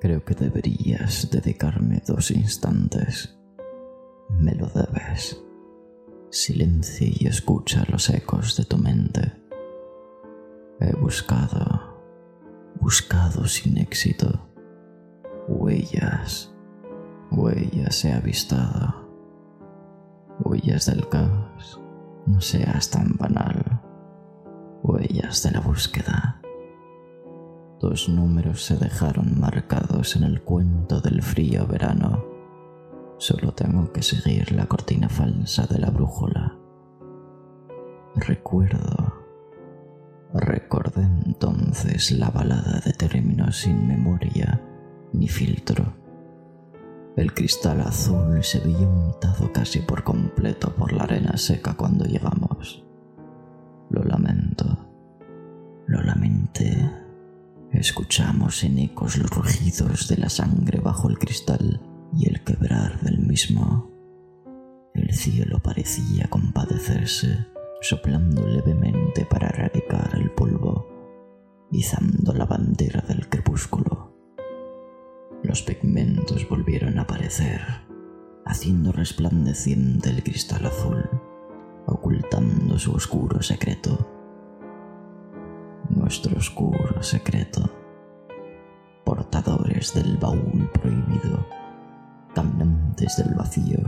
Creo que deberías dedicarme dos instantes. Me lo debes. Silencia y escucha los ecos de tu mente. He buscado, buscado sin éxito, huellas, huellas he avistado, huellas del caos, no seas tan banal, huellas de la búsqueda. Dos números se dejaron marcados en el cuento del frío verano. Solo tengo que seguir la cortina falsa de la brújula. Recuerdo. Recordé entonces la balada de términos sin memoria ni filtro. El cristal azul se veía untado casi por completo por la arena seca cuando llegamos. Escuchamos en ecos los rugidos de la sangre bajo el cristal y el quebrar del mismo. El cielo parecía compadecerse, soplando levemente para erradicar el polvo, izando la bandera del crepúsculo. Los pigmentos volvieron a aparecer, haciendo resplandeciente el cristal azul, ocultando su oscuro secreto nuestro oscuro secreto, portadores del baúl prohibido, caminantes del vacío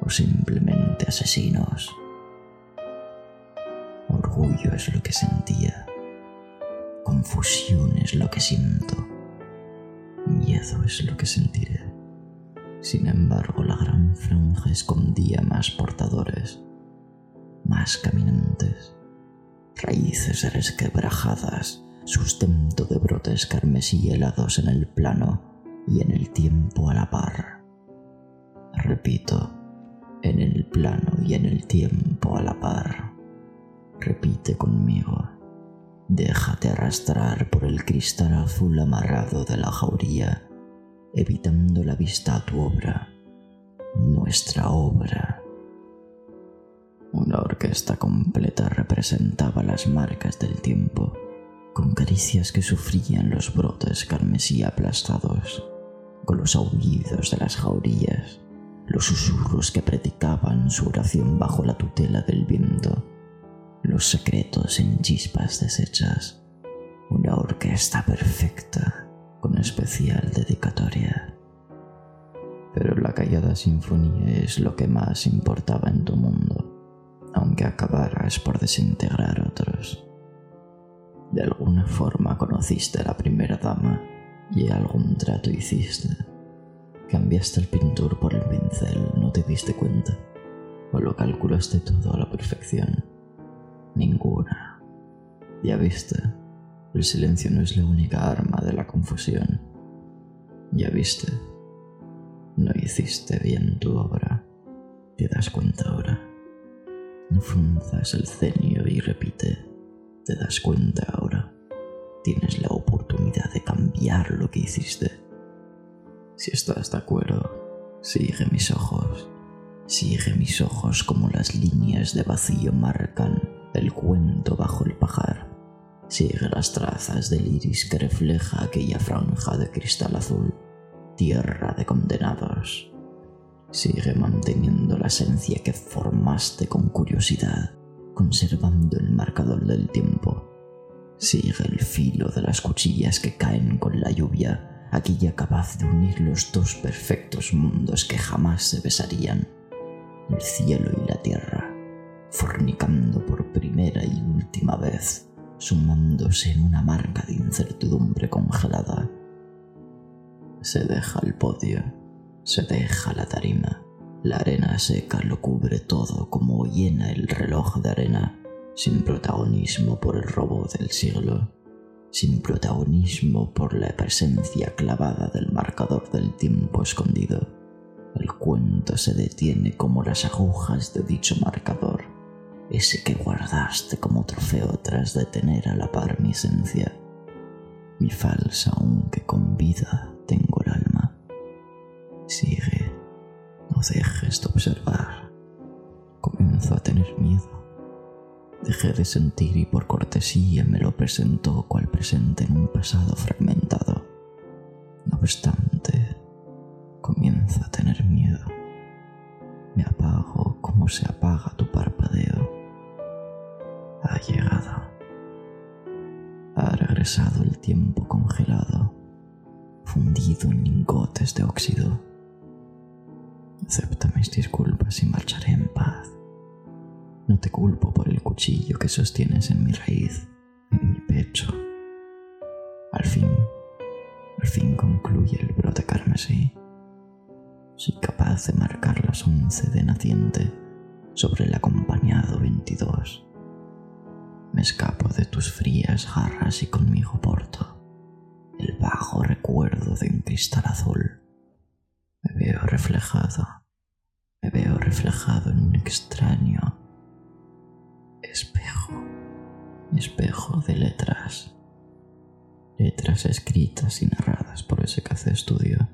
o simplemente asesinos. Orgullo es lo que sentía, confusión es lo que siento, miedo es lo que sentiré. Sin embargo, la gran franja escondía más portadores, más caminantes raíces resquebrajadas, sustento de brotes carmesí helados en el plano y en el tiempo a la par. Repito, en el plano y en el tiempo a la par. Repite conmigo. Déjate arrastrar por el cristal azul amarrado de la jauría, evitando la vista a tu obra, nuestra obra orquesta completa representaba las marcas del tiempo, con caricias que sufrían los brotes carmesí aplastados, con los aullidos de las jaurías, los susurros que predicaban su oración bajo la tutela del viento, los secretos en chispas deshechas, una orquesta perfecta con especial dedicatoria. Pero la callada sinfonía es lo que más importaba en tu mundo aunque acabaras por desintegrar otros. De alguna forma conociste a la primera dama y algún trato hiciste. Cambiaste el pintor por el pincel, no te diste cuenta. O lo calculaste todo a la perfección. Ninguna. Ya viste, el silencio no es la única arma de la confusión. Ya viste, no hiciste bien tu obra. ¿Te das cuenta ahora? Frunzas el ceño y repite, ¿te das cuenta ahora? Tienes la oportunidad de cambiar lo que hiciste. Si estás de acuerdo, sigue mis ojos. Sigue mis ojos como las líneas de vacío marcan el cuento bajo el pajar. Sigue las trazas del iris que refleja aquella franja de cristal azul, tierra de condenados. Sigue manteniendo la esencia que formaste con curiosidad, conservando el marcador del tiempo. Sigue el filo de las cuchillas que caen con la lluvia, aquella capaz de unir los dos perfectos mundos que jamás se besarían, el cielo y la tierra, fornicando por primera y última vez, sumándose en una marca de incertidumbre congelada. Se deja el podio se deja la tarima. La arena seca lo cubre todo como llena el reloj de arena sin protagonismo por el robo del siglo, sin protagonismo por la presencia clavada del marcador del tiempo escondido. El cuento se detiene como las agujas de dicho marcador, ese que guardaste como trofeo tras detener a la par mi esencia, mi falsa aunque con vida tengo el alma. Sigue, no dejes de observar. Comienzo a tener miedo. Dejé de sentir y por cortesía me lo presentó cual presente en un pasado fragmentado. No obstante, comienzo a tener miedo. Me apago como se apaga tu parpadeo. Ha llegado. Ha regresado el tiempo congelado, fundido en lingotes de óxido. Acepta mis disculpas y marcharé en paz. No te culpo por el cuchillo que sostienes en mi raíz, en mi pecho. Al fin, al fin concluye el brote carmesí. Soy capaz de marcar las once de naciente sobre el acompañado veintidós. Me escapo de tus frías garras y conmigo porto el bajo recuerdo de un cristal azul. Veo reflejado, me veo reflejado en un extraño espejo, espejo de letras, letras escritas y narradas por ese café estudio